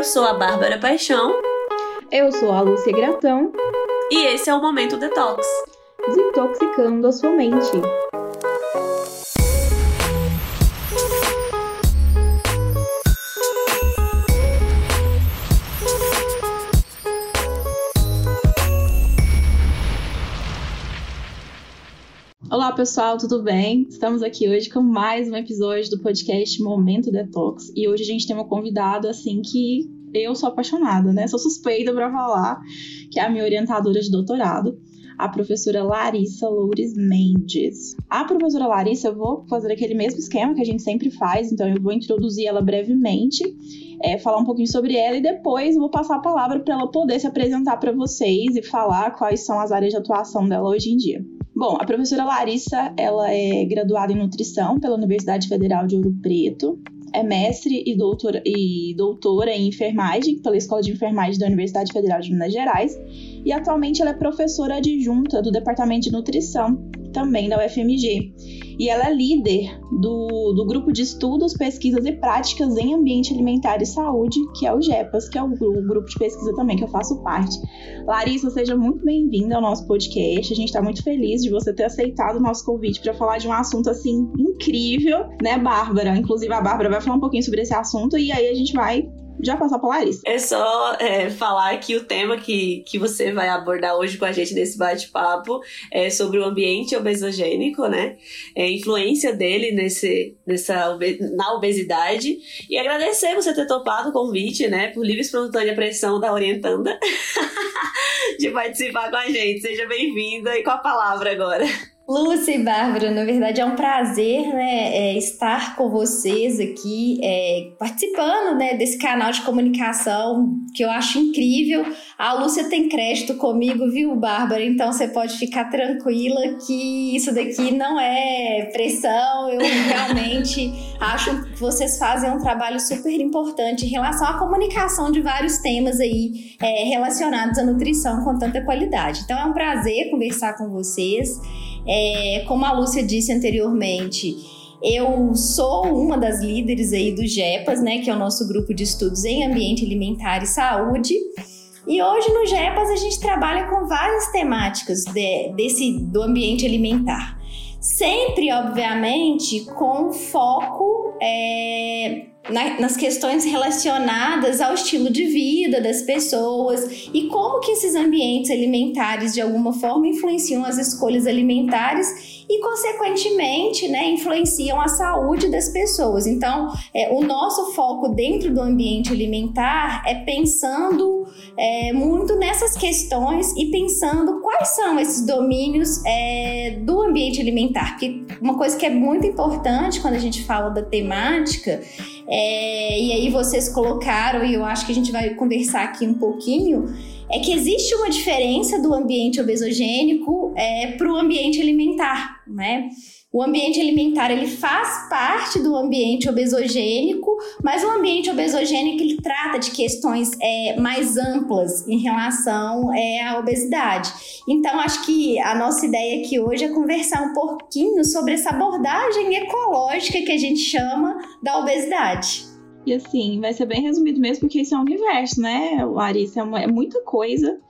Eu sou a Bárbara Paixão. Eu sou a Lúcia Gratão. E esse é o Momento Detox desintoxicando a sua mente. Olá pessoal, tudo bem? Estamos aqui hoje com mais um episódio do podcast Momento Detox e hoje a gente tem uma convidada assim que eu sou apaixonada, né? Sou suspeita para falar, que é a minha orientadora de doutorado, a professora Larissa Loures Mendes. A professora Larissa, eu vou fazer aquele mesmo esquema que a gente sempre faz, então eu vou introduzir ela brevemente, é, falar um pouquinho sobre ela e depois vou passar a palavra para ela poder se apresentar para vocês e falar quais são as áreas de atuação dela hoje em dia. Bom, a professora Larissa, ela é graduada em nutrição pela Universidade Federal de Ouro Preto, é mestre e doutora, e doutora em enfermagem pela Escola de Enfermagem da Universidade Federal de Minas Gerais e atualmente ela é professora adjunta do Departamento de Nutrição, também da UFMG. E ela é líder do, do grupo de estudos, pesquisas e práticas em ambiente alimentar e saúde, que é o GEPAS, que é o, o grupo de pesquisa também que eu faço parte. Larissa, seja muito bem-vinda ao nosso podcast. A gente está muito feliz de você ter aceitado o nosso convite para falar de um assunto assim incrível, né, Bárbara? Inclusive, a Bárbara vai falar um pouquinho sobre esse assunto e aí a gente vai já passar para Larissa. É só é, falar que o tema que, que você vai abordar hoje com a gente nesse bate-papo é sobre o ambiente obesogênico, né? É, a influência dele nesse, nessa, na obesidade. E agradecer você ter topado o convite, né? Por livre e espontânea pressão da orientanda de participar com a gente. Seja bem-vinda e com a palavra agora. Lúcia e Bárbara, na verdade é um prazer né, é, estar com vocês aqui, é, participando né, desse canal de comunicação que eu acho incrível. A Lúcia tem crédito comigo, viu, Bárbara? Então você pode ficar tranquila que isso daqui não é pressão. Eu realmente acho que vocês fazem um trabalho super importante em relação à comunicação de vários temas aí é, relacionados à nutrição com tanta qualidade. Então é um prazer conversar com vocês. É, como a Lúcia disse anteriormente, eu sou uma das líderes aí do GEPAS, né, que é o nosso grupo de estudos em ambiente alimentar e saúde. E hoje no GEPAS a gente trabalha com várias temáticas de, desse do ambiente alimentar. Sempre, obviamente, com foco é, na, nas questões relacionadas ao estilo de vida das pessoas e como que esses ambientes alimentares de alguma forma influenciam as escolhas alimentares e consequentemente né, influenciam a saúde das pessoas. Então, é, o nosso foco dentro do ambiente alimentar é pensando é, muito nessas questões e pensando quais são esses domínios é, do ambiente alimentar. Porque uma coisa que é muito importante quando a gente fala da temática é, e aí vocês colocaram, e eu acho que a gente vai conversar aqui um pouquinho, é que existe uma diferença do ambiente obesogênico é, para o ambiente alimentar, né? O ambiente alimentar ele faz parte do ambiente obesogênico, mas o ambiente obesogênico ele trata de questões é, mais amplas em relação é, à obesidade. Então, acho que a nossa ideia aqui hoje é conversar um pouquinho sobre essa abordagem ecológica que a gente chama da obesidade. E assim, vai ser bem resumido mesmo, porque isso é um universo, né, Larissa? É, uma, é muita coisa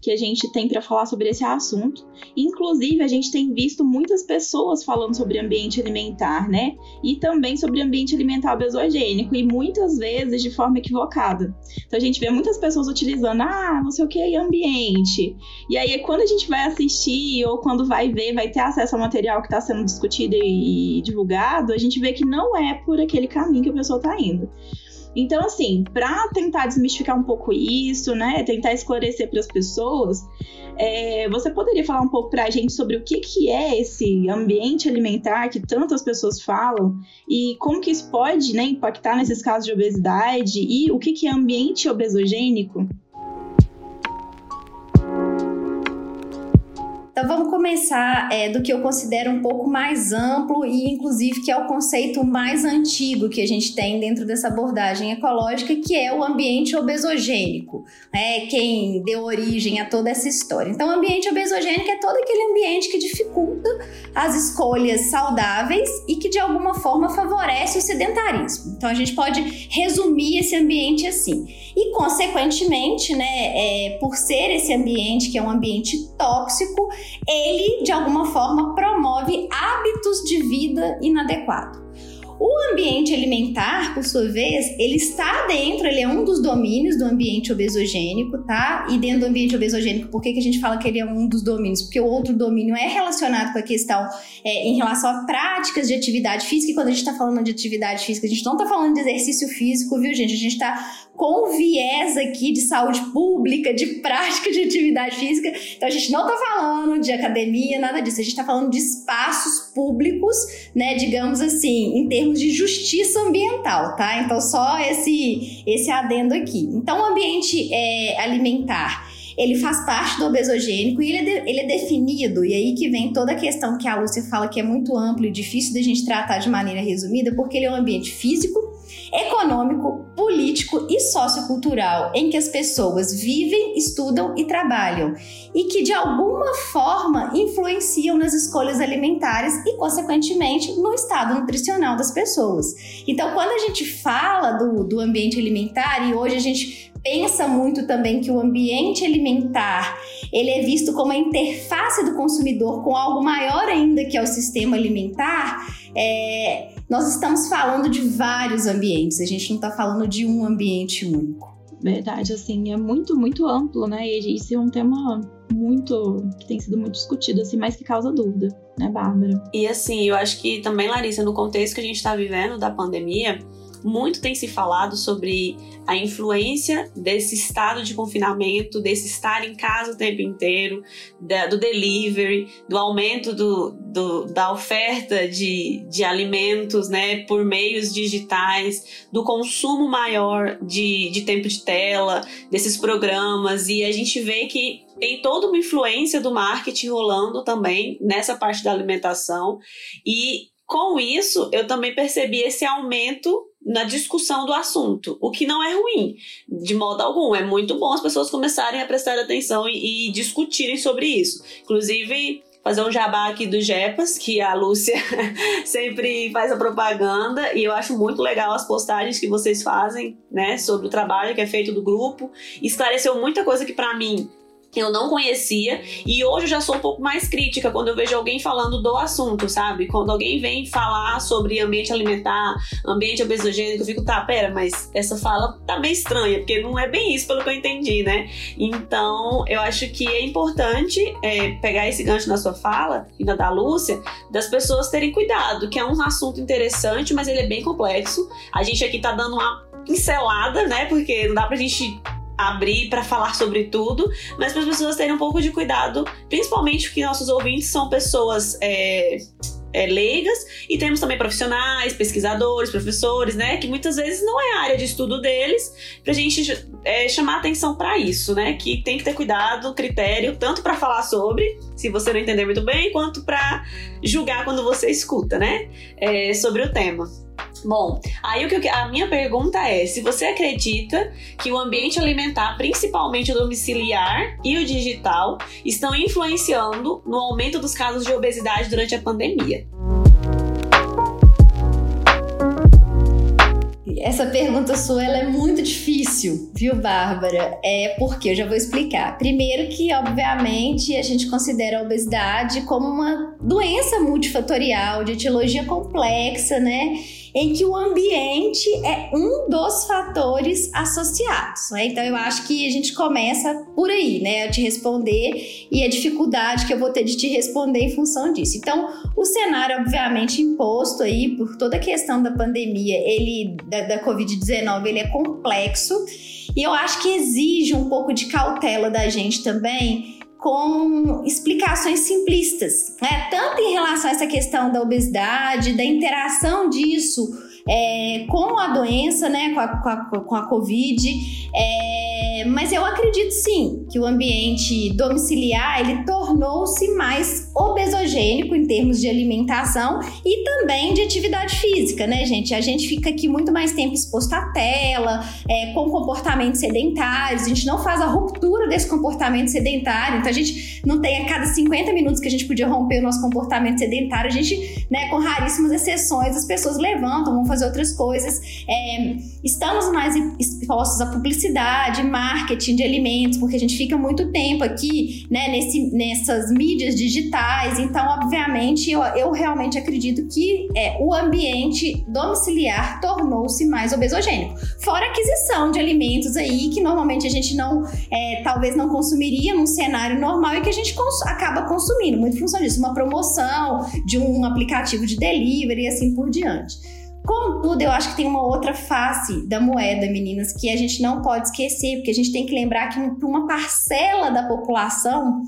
que a gente tem para falar sobre esse assunto. Inclusive, a gente tem visto muitas pessoas falando sobre ambiente alimentar, né? E também sobre ambiente alimentar obesogênico, e muitas vezes de forma equivocada. Então, a gente vê muitas pessoas utilizando, ah, não sei o que, ambiente. E aí, quando a gente vai assistir ou quando vai ver, vai ter acesso ao material que está sendo discutido e divulgado, a gente vê que não é por aquele caminho que a pessoa está indo. Então, assim, para tentar desmistificar um pouco isso, né, tentar esclarecer para as pessoas, é, você poderia falar um pouco para a gente sobre o que, que é esse ambiente alimentar que tantas pessoas falam e como que isso pode né, impactar nesses casos de obesidade e o que, que é ambiente obesogênico? Então vamos começar é, do que eu considero um pouco mais amplo e inclusive que é o conceito mais antigo que a gente tem dentro dessa abordagem ecológica, que é o ambiente obesogênico, é quem deu origem a toda essa história. Então o ambiente obesogênico é todo aquele ambiente que dificulta as escolhas saudáveis e que de alguma forma favorece o sedentarismo. Então a gente pode resumir esse ambiente assim. E consequentemente, né, é, por ser esse ambiente que é um ambiente tóxico, ele de alguma forma promove hábitos de vida inadequados. O ambiente alimentar, por sua vez, ele está dentro, ele é um dos domínios do ambiente obesogênico, tá? E dentro do ambiente obesogênico, por que, que a gente fala que ele é um dos domínios? Porque o outro domínio é relacionado com a questão é, em relação a práticas de atividade física, e quando a gente está falando de atividade física, a gente não está falando de exercício físico, viu, gente? A gente está com viés aqui de saúde pública, de prática de atividade física. Então a gente não está falando de academia, nada disso. A gente está falando de espaços públicos, né? Digamos assim, em termos de justiça ambiental, tá? Então só esse esse adendo aqui. Então o ambiente é, alimentar ele faz parte do obesogênico e ele é, de, ele é definido, e aí que vem toda a questão que a Lúcia fala que é muito amplo e difícil da gente tratar de maneira resumida, porque ele é um ambiente físico, econômico, político e sociocultural em que as pessoas vivem, estudam e trabalham e que de alguma forma influenciam nas escolhas alimentares e, consequentemente, no estado nutricional das pessoas. Então, quando a gente fala do, do ambiente alimentar e hoje a gente pensa muito também que o ambiente alimentar ele é visto como a interface do consumidor com algo maior ainda que é o sistema alimentar, é, nós estamos falando de vários ambientes, a gente não está falando de um ambiente único. Verdade, assim, é muito, muito amplo, né? E isso é um tema muito que tem sido muito discutido, assim, mais que causa dúvida, né, Bárbara? E assim, eu acho que também, Larissa, no contexto que a gente está vivendo da pandemia, muito tem se falado sobre a influência desse estado de confinamento, desse estar em casa o tempo inteiro, da, do delivery, do aumento do, do, da oferta de, de alimentos né, por meios digitais, do consumo maior de, de tempo de tela, desses programas, e a gente vê que tem toda uma influência do marketing rolando também nessa parte da alimentação. E com isso, eu também percebi esse aumento na discussão do assunto, o que não é ruim, de modo algum. É muito bom as pessoas começarem a prestar atenção e, e discutirem sobre isso. Inclusive, fazer um jabá aqui do Jepas, que a Lúcia sempre faz a propaganda, e eu acho muito legal as postagens que vocês fazem, né, sobre o trabalho que é feito do grupo. Esclareceu muita coisa que para mim eu não conhecia e hoje eu já sou um pouco mais crítica quando eu vejo alguém falando do assunto, sabe? Quando alguém vem falar sobre ambiente alimentar, ambiente obesogênico, eu fico, tá, pera, mas essa fala tá meio estranha, porque não é bem isso pelo que eu entendi, né? Então, eu acho que é importante é, pegar esse gancho na sua fala, e na da Lúcia, das pessoas terem cuidado, que é um assunto interessante, mas ele é bem complexo. A gente aqui tá dando uma pincelada, né? Porque não dá pra gente abrir para falar sobre tudo, mas para as pessoas terem um pouco de cuidado, principalmente porque nossos ouvintes são pessoas é, é, leigas e temos também profissionais, pesquisadores, professores, né, que muitas vezes não é a área de estudo deles, para a gente é, chamar atenção para isso, né, que tem que ter cuidado, critério, tanto para falar sobre, se você não entender muito bem, quanto para julgar quando você escuta, né, é, sobre o tema. Bom, aí o que a minha pergunta é: se você acredita que o ambiente alimentar, principalmente o domiciliar e o digital, estão influenciando no aumento dos casos de obesidade durante a pandemia? Essa pergunta sua ela é muito difícil, viu, Bárbara? É porque eu já vou explicar. Primeiro que, obviamente, a gente considera a obesidade como uma doença multifatorial, de etiologia complexa, né? Em que o ambiente é um dos fatores associados. Né? Então eu acho que a gente começa por aí, né? A te responder e a dificuldade que eu vou ter de te responder em função disso. Então, o cenário, obviamente, imposto aí por toda a questão da pandemia, ele da, da Covid-19, ele é complexo. E eu acho que exige um pouco de cautela da gente também com explicações simplistas, né? tanto em relação a essa questão da obesidade, da interação disso é, com a doença, né, com a, com a, com a Covid, é, Mas eu acredito sim que o ambiente domiciliar ele tornou-se mais obesogênico em termos de alimentação e também de atividade física, né, gente? A gente fica aqui muito mais tempo exposto à tela, é, com comportamentos sedentários, a gente não faz a ruptura desse comportamento sedentário, então a gente não tem a cada 50 minutos que a gente podia romper o nosso comportamento sedentário, a gente, né, com raríssimas exceções, as pessoas levantam, vão fazer outras coisas. É, estamos mais expostos à publicidade, marketing de alimentos, porque a gente fica muito tempo aqui, né, nesse, nessas mídias digitais. Então, obviamente, eu, eu realmente acredito que é, o ambiente domiciliar tornou-se mais obesogênico. Fora a aquisição de alimentos aí que normalmente a gente não, é, talvez não consumiria num cenário normal e que a gente cons acaba consumindo, muito em função disso, uma promoção de um aplicativo de delivery e assim por diante. Contudo, eu acho que tem uma outra face da moeda, meninas, que a gente não pode esquecer, porque a gente tem que lembrar que uma parcela da população,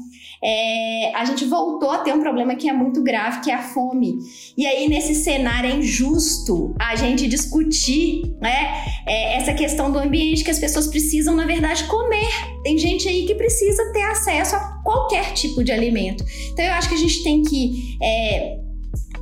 é, a gente voltou a ter um problema que é muito grave, que é a fome. E aí, nesse cenário, é injusto a gente discutir né, é, essa questão do ambiente que as pessoas precisam, na verdade, comer. Tem gente aí que precisa ter acesso a qualquer tipo de alimento. Então, eu acho que a gente tem que. É,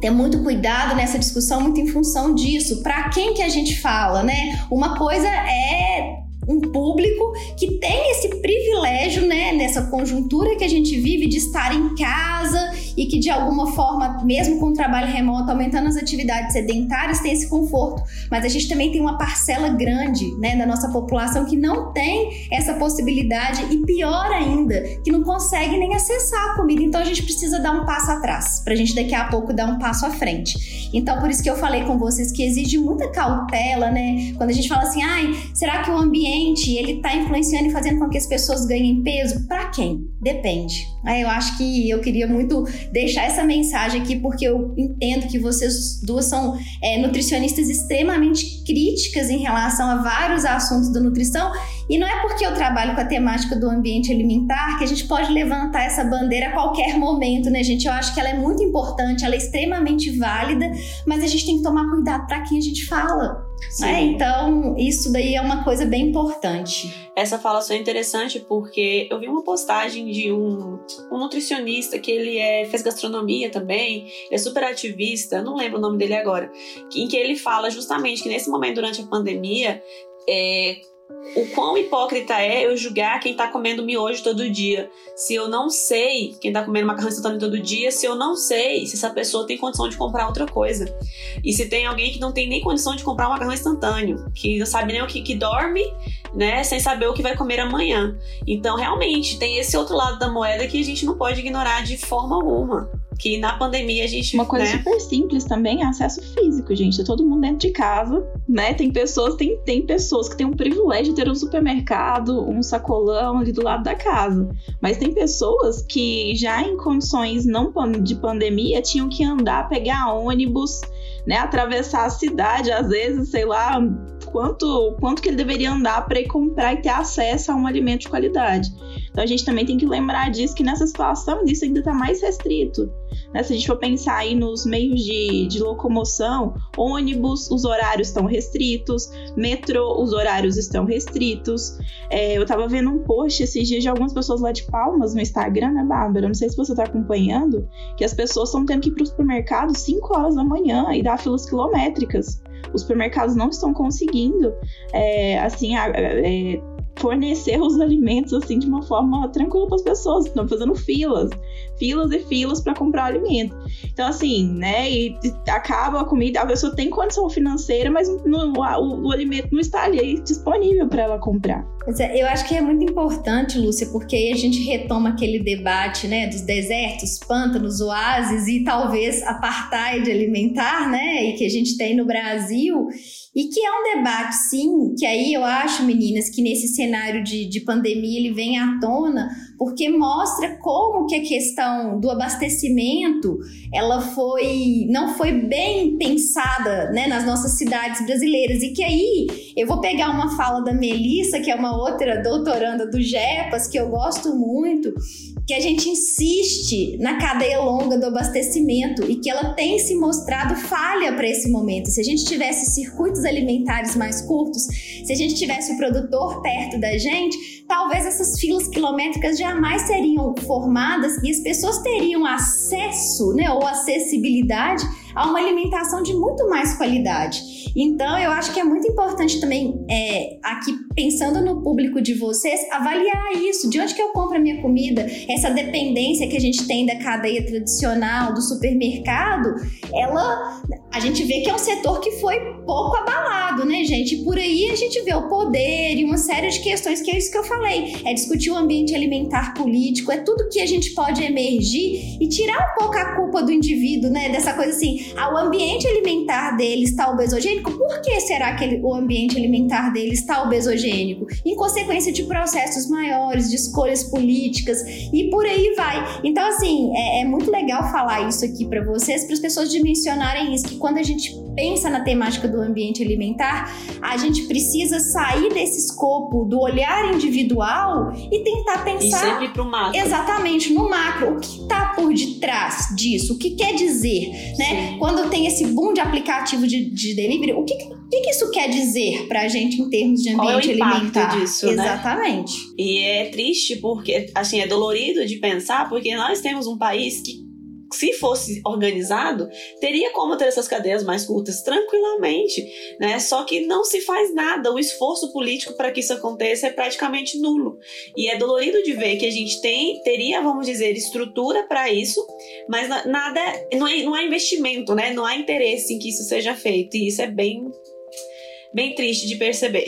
ter muito cuidado nessa discussão, muito em função disso. Para quem que a gente fala, né? Uma coisa é um público que tem esse privilégio, né, nessa conjuntura que a gente vive de estar em casa e que de alguma forma, mesmo com o trabalho remoto, aumentando as atividades sedentárias, tem esse conforto. Mas a gente também tem uma parcela grande, né, da nossa população que não tem essa possibilidade e pior ainda, que não consegue nem acessar a comida. Então a gente precisa dar um passo atrás, para a gente daqui a pouco dar um passo à frente. Então por isso que eu falei com vocês que exige muita cautela, né? Quando a gente fala assim, ai, será que o ambiente ele está influenciando e fazendo com que as pessoas ganhem peso? Para quem? Depende. Eu acho que eu queria muito deixar essa mensagem aqui, porque eu entendo que vocês duas são é, nutricionistas extremamente críticas em relação a vários assuntos da nutrição, e não é porque eu trabalho com a temática do ambiente alimentar que a gente pode levantar essa bandeira a qualquer momento, né, gente? Eu acho que ela é muito importante, ela é extremamente válida, mas a gente tem que tomar cuidado para quem a gente fala. É, então, isso daí é uma coisa bem importante. Essa fala só é interessante porque eu vi uma postagem de um, um nutricionista que ele é, fez gastronomia também, é super ativista, não lembro o nome dele agora, em que ele fala justamente que nesse momento, durante a pandemia, é, o quão hipócrita é eu julgar quem tá comendo miojo todo dia. Se eu não sei quem tá comendo macarrão instantâneo todo dia, se eu não sei se essa pessoa tem condição de comprar outra coisa. E se tem alguém que não tem nem condição de comprar um macarrão instantâneo, que não sabe nem o que, que dorme, né, sem saber o que vai comer amanhã. Então, realmente, tem esse outro lado da moeda que a gente não pode ignorar de forma alguma que na pandemia a gente. Uma coisa né? super simples também é acesso físico, gente. Tá todo mundo dentro de casa, né? Tem pessoas, tem, tem pessoas que têm um privilégio de ter um supermercado, um sacolão ali do lado da casa. Mas tem pessoas que já em condições não de pandemia tinham que andar, pegar ônibus, né? Atravessar a cidade, às vezes, sei lá, quanto, quanto que ele deveria andar para ir comprar e ter acesso a um alimento de qualidade. Então a gente também tem que lembrar disso, que nessa situação isso ainda está mais restrito. Né? Se a gente for pensar aí nos meios de, de locomoção, ônibus, os horários estão restritos, metrô, os horários estão restritos. É, eu estava vendo um post esses dias de algumas pessoas lá de Palmas no Instagram, né, Bárbara? Não sei se você está acompanhando, que as pessoas estão tendo que ir para o supermercado 5 horas da manhã e dar filas quilométricas os supermercados não estão conseguindo é, assim é, fornecer os alimentos assim de uma forma tranquila para as pessoas, estão fazendo filas, filas e filas para comprar alimento. Então assim, né, e acaba a comida, a pessoa tem condição financeira, mas o, o, alimento não está ali disponível para ela comprar. É, eu acho que é muito importante, Lúcia, porque aí a gente retoma aquele debate, né, dos desertos, pântanos, oásis e talvez apartheid alimentar, né, e que a gente tem no Brasil e que é um debate, sim, que aí eu acho, meninas, que nesse cenário de, de pandemia ele vem à tona, porque mostra como que a questão do abastecimento ela foi não foi bem pensada né, nas nossas cidades brasileiras. E que aí eu vou pegar uma fala da Melissa, que é uma outra doutoranda do GEPAS, que eu gosto muito, que a gente insiste na cadeia longa do abastecimento e que ela tem se mostrado falha para esse momento. Se a gente tivesse circuitos alimentares mais curtos, se a gente tivesse o produtor perto da gente, talvez essas filas quilométricas jamais seriam formadas e as pessoas teriam acesso, né, ou acessibilidade a uma alimentação de muito mais qualidade. Então, eu acho que é muito importante também, é, aqui pensando no público de vocês, avaliar isso. De onde que eu compro a minha comida? Essa dependência que a gente tem da cadeia tradicional, do supermercado, ela. A gente vê que é um setor que foi pouco abalado, né, gente? E por aí a gente vê o poder e uma série de questões, que é isso que eu falei. É discutir o ambiente alimentar político, é tudo que a gente pode emergir e tirar um pouco a culpa do indivíduo, né? Dessa coisa assim, ah, o ambiente alimentar dele está obesogênico, por que será que ele, o ambiente alimentar dele está obesogênico? Em consequência de processos maiores, de escolhas políticas e por aí vai. Então, assim, é, é muito legal falar isso aqui para vocês, para as pessoas dimensionarem isso, que quando a gente pensa na temática do ambiente alimentar, a gente precisa sair desse escopo do olhar individual e tentar pensar. E sempre pro macro. Exatamente, no macro. O que está por detrás disso? O que quer dizer? Né? Quando tem esse boom de aplicativo de, de delivery, o que, que, que isso quer dizer para a gente em termos de ambiente Qual é alimentar? Disso, né? Exatamente. Né? E é triste porque, assim, é dolorido de pensar, porque nós temos um país que se fosse organizado, teria como ter essas cadeias mais curtas tranquilamente, né? Só que não se faz nada. O esforço político para que isso aconteça é praticamente nulo. E é dolorido de ver que a gente tem, teria, vamos dizer, estrutura para isso, mas nada, não é, não há investimento, né? Não há interesse em que isso seja feito. E isso é bem, bem triste de perceber.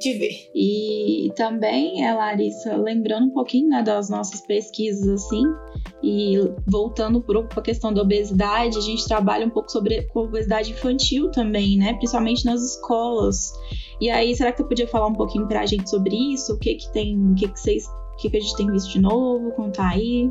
De ver. E também, é, Larissa, lembrando um pouquinho né, das nossas pesquisas assim, e voltando para a questão da obesidade, a gente trabalha um pouco sobre obesidade infantil também, né? Principalmente nas escolas. E aí, será que você podia falar um pouquinho para a gente sobre isso? O que que tem, o que que vocês, o que que a gente tem visto de novo? Contar aí.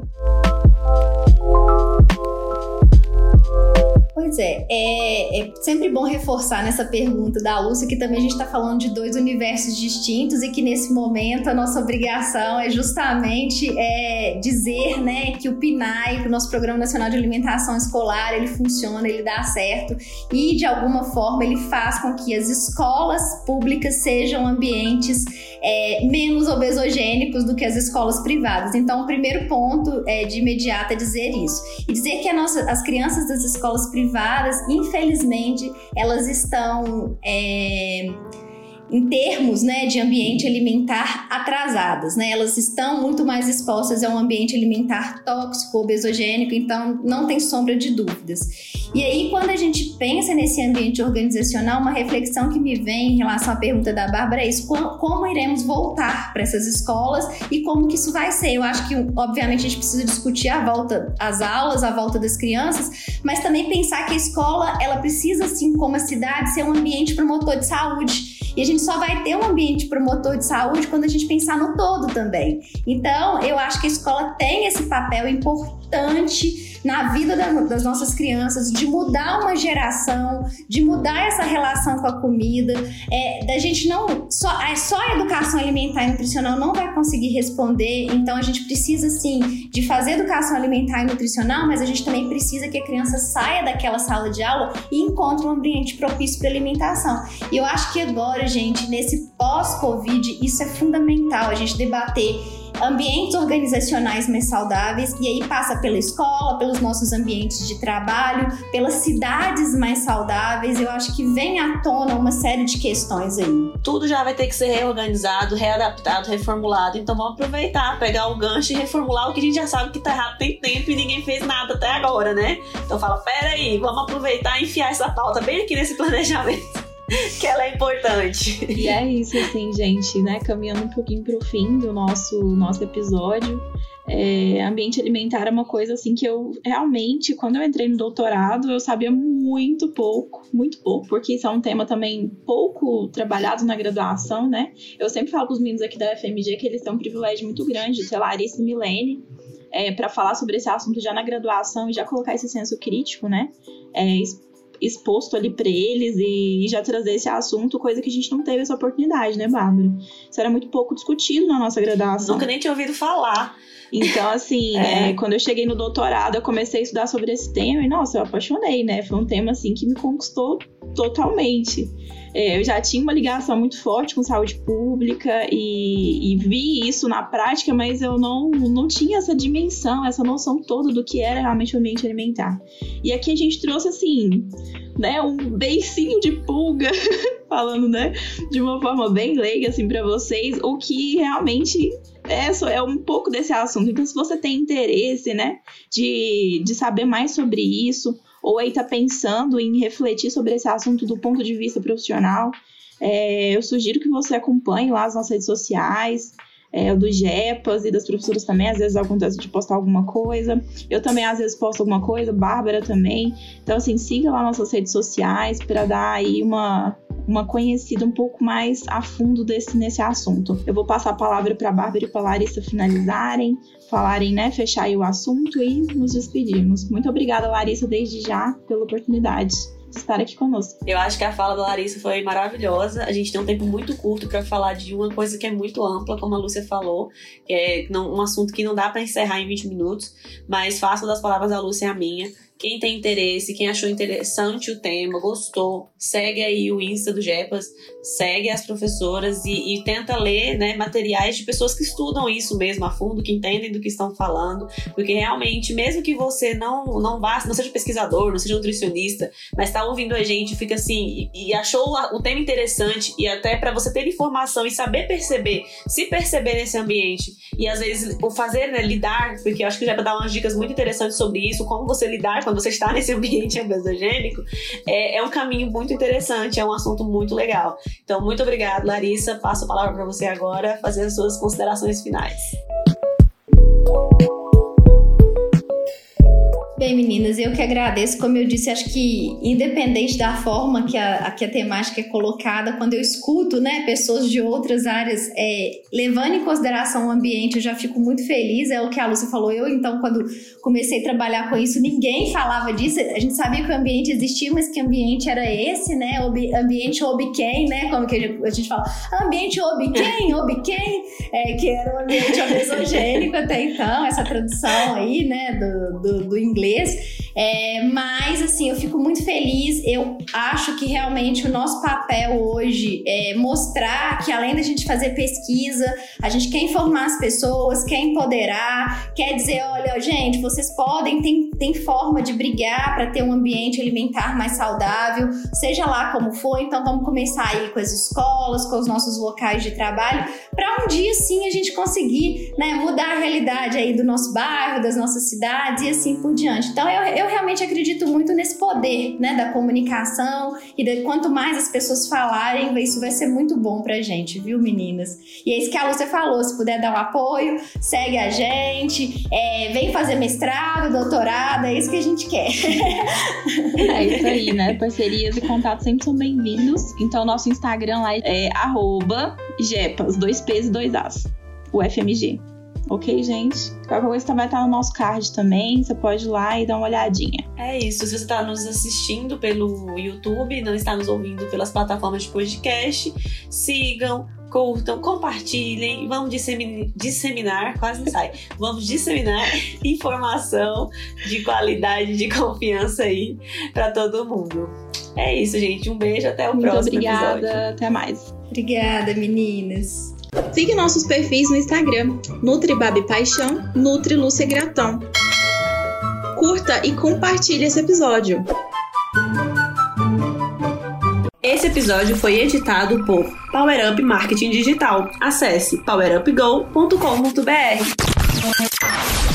Pois é, é, é, sempre bom reforçar nessa pergunta da Lúcia que também a gente está falando de dois universos distintos e que nesse momento a nossa obrigação é justamente é, dizer né, que o PNAE, o nosso Programa Nacional de Alimentação Escolar, ele funciona, ele dá certo e de alguma forma ele faz com que as escolas públicas sejam ambientes é, menos obesogênicos do que as escolas privadas. Então, o primeiro ponto é, de imediato é dizer isso. E dizer que nossa, as crianças das escolas privadas infelizmente, elas estão. É, em termos né, de ambiente alimentar atrasadas. Né? Elas estão muito mais expostas a um ambiente alimentar tóxico, obesogênico, então não tem sombra de dúvidas. E aí, quando a gente pensa nesse ambiente organizacional, uma reflexão que me vem em relação à pergunta da Bárbara é isso: como, como iremos voltar para essas escolas e como que isso vai ser? Eu acho que, obviamente, a gente precisa discutir a volta às aulas, a volta das crianças, mas também pensar que a escola ela precisa, assim como a cidade, ser um ambiente promotor de saúde. E a gente só vai ter um ambiente promotor de saúde quando a gente pensar no todo também. Então, eu acho que a escola tem esse papel importante na vida das nossas crianças, de mudar uma geração, de mudar essa relação com a comida, é, da gente não só é só a educação alimentar e nutricional não vai conseguir responder, então a gente precisa sim de fazer educação alimentar e nutricional, mas a gente também precisa que a criança saia daquela sala de aula e encontre um ambiente propício para alimentação. E eu acho que agora, gente, nesse pós-Covid, isso é fundamental a gente debater ambientes organizacionais mais saudáveis, e aí passa pela escola, pelos nossos ambientes de trabalho, pelas cidades mais saudáveis. Eu acho que vem à tona uma série de questões aí. Tudo já vai ter que ser reorganizado, readaptado, reformulado. Então vamos aproveitar, pegar o gancho e reformular o que a gente já sabe que tá errado tem tempo e ninguém fez nada até agora, né? Então fala, pera aí, vamos aproveitar e enfiar essa pauta bem aqui nesse planejamento. Que ela é importante. E é isso, assim, gente, né? Caminhando um pouquinho pro fim do nosso, nosso episódio. É, ambiente alimentar é uma coisa assim que eu realmente, quando eu entrei no doutorado, eu sabia muito pouco, muito pouco, porque isso é um tema também pouco trabalhado na graduação, né? Eu sempre falo com os meninos aqui da FMG que eles têm um privilégio muito grande de ter Larissa e Milene é, para falar sobre esse assunto já na graduação e já colocar esse senso crítico, né? É, exposto ali para eles e, já trazer esse assunto, coisa que a gente não teve essa oportunidade, né, Bárbara? Isso era muito pouco discutido na nossa graduação. Nunca nem tinha ouvido falar. Então, assim, é. É, quando eu cheguei no doutorado, eu comecei a estudar sobre esse tema e, nossa, eu apaixonei, né? Foi um tema, assim, que me conquistou totalmente. É, eu já tinha uma ligação muito forte com saúde pública e, e, vi isso na prática, mas eu não, não tinha essa dimensão, essa noção toda do que era realmente o ambiente alimentar. E aqui a gente trouxe, assim, né, um beicinho de pulga, falando, né, de uma forma bem leiga, assim, para vocês, o que realmente é, é um pouco desse assunto. Então, se você tem interesse, né, de, de saber mais sobre isso, ou aí tá pensando em refletir sobre esse assunto do ponto de vista profissional, é, eu sugiro que você acompanhe lá as nossas redes sociais, é, do Jepas e das professoras também, às vezes acontece de postar alguma coisa. Eu também às vezes posto alguma coisa, Bárbara também. Então, assim, siga lá nossas redes sociais para dar aí uma, uma conhecida um pouco mais a fundo desse, nesse assunto. Eu vou passar a palavra para a Bárbara e para a Larissa finalizarem, falarem, né, fechar aí o assunto e nos despedirmos. Muito obrigada, Larissa, desde já, pela oportunidade de estar aqui conosco. Eu acho que a fala da Larissa foi maravilhosa. A gente tem um tempo muito curto para falar de uma coisa que é muito ampla, como a Lúcia falou, que é um assunto que não dá para encerrar em 20 minutos, mas faço das palavras da Lúcia a minha. Quem tem interesse, quem achou interessante o tema, gostou, segue aí o Insta do Jepas, segue as professoras e, e, tenta ler né, materiais de pessoas que estudam isso mesmo a fundo, que entendem do que estão falando, porque realmente, mesmo que você não, não vá, não seja pesquisador, não seja nutricionista, mas está ouvindo a gente, fica assim, e, e achou o tema interessante, e até para você ter informação e saber perceber, se perceber nesse ambiente, e às vezes o fazer, né, lidar, porque eu acho que já dar umas dicas muito interessantes sobre isso, como você lidar quando você está nesse ambiente obesogênico, é, é um caminho muito interessante, é um assunto muito legal. Então, muito obrigada, Larissa. Passo a palavra para você agora fazer as suas considerações finais. Bem, meninas, eu que agradeço. Como eu disse, acho que independente da forma que a, que a temática é colocada, quando eu escuto né, pessoas de outras áreas é, levando em consideração o ambiente, eu já fico muito feliz. É o que a Lúcia falou. Eu, então, quando comecei a trabalhar com isso, ninguém falava disso. A gente sabia que o ambiente existia, mas que ambiente era esse, né? Ob, ambiente ob quem, né? Como que a gente fala? Ambiente ob quem? Ob quem? É, que era um ambiente obesogênico até então, essa tradução aí, né, do, do, do inglês inglês. É, mas, assim, eu fico muito feliz. Eu acho que realmente o nosso papel hoje é mostrar que, além da gente fazer pesquisa, a gente quer informar as pessoas, quer empoderar, quer dizer: olha, gente, vocês podem, tem, tem forma de brigar para ter um ambiente alimentar mais saudável, seja lá como for. Então, vamos começar aí com as escolas, com os nossos locais de trabalho, para um dia sim a gente conseguir né, mudar a realidade aí do nosso bairro, das nossas cidades e assim por diante. Então eu, eu realmente acredito muito nesse poder né, da comunicação e de quanto mais as pessoas falarem, isso vai ser muito bom pra gente, viu, meninas? E é isso que a Lúcia falou: se puder dar um apoio, segue a gente, é, vem fazer mestrado, doutorado, é isso que a gente quer. é isso aí, né? Parcerias e contatos sempre são bem-vindos. Então, nosso Instagram lá é arroba jepas, dois P's e dois As, o FMG. Ok, gente? Qualquer coisa vai estar no nosso card também. Você pode ir lá e dar uma olhadinha. É isso. Se você está nos assistindo pelo YouTube, não está nos ouvindo pelas plataformas de podcast, sigam, curtam, compartilhem, vamos disseminar, disseminar, quase não sai, vamos disseminar informação de qualidade, de confiança aí para todo mundo. É isso, gente. Um beijo, até o Muito próximo obrigada, episódio. até mais. Obrigada, meninas. Siga nossos perfis no Instagram, Nutribabi Paixão, Nutri Lúcia Gratão. Curta e compartilhe esse episódio. Esse episódio foi editado por Power Up Marketing Digital. Acesse powerupgo.com.br.